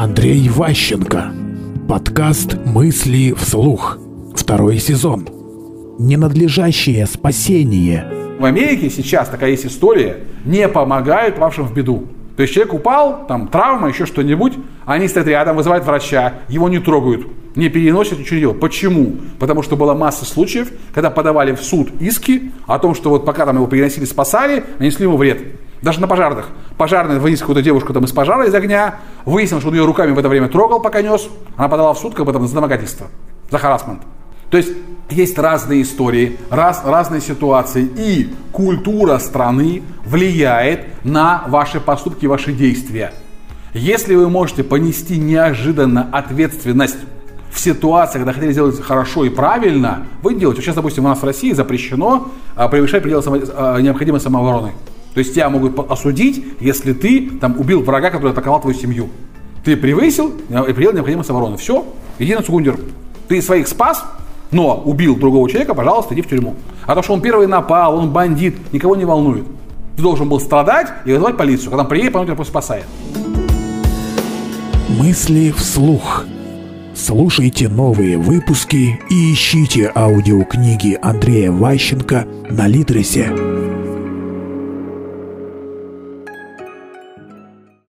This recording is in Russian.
Андрей Ващенко. Подкаст «Мысли вслух». Второй сезон. Ненадлежащее спасение. В Америке сейчас такая есть история. Не помогают вашим в беду. То есть человек упал, там травма, еще что-нибудь, они стоят рядом, вызывают врача, его не трогают, не переносят, ничего не делают. Почему? Потому что была масса случаев, когда подавали в суд иски о том, что вот пока там его переносили, спасали, нанесли ему вред. Даже на пожарных. Пожарный вынес какую-то девушку там из пожара, из огня, выяснил, что он ее руками в это время трогал, пока нес. Она подала в суд как бы там за домогательство, за харасмент. То есть есть разные истории, раз, разные ситуации, и культура страны влияет на ваши поступки, ваши действия. Если вы можете понести неожиданно ответственность в ситуации, когда хотели сделать хорошо и правильно, вы делаете. Сейчас, допустим, у нас в России запрещено а, превышать пределы само, а, необходимой самообороны. То есть тебя могут осудить, если ты там убил врага, который атаковал твою семью. Ты превысил предел необходимой самообороны. Все, иди на Цугундер. Ты своих спас, но убил другого человека, пожалуйста, иди в тюрьму. А то, что он первый напал, он бандит, никого не волнует. Ты должен был страдать и вызывать полицию. Когда он приедет, потом тебя спасает. Мысли вслух. Слушайте новые выпуски и ищите аудиокниги Андрея Ващенко на Литресе.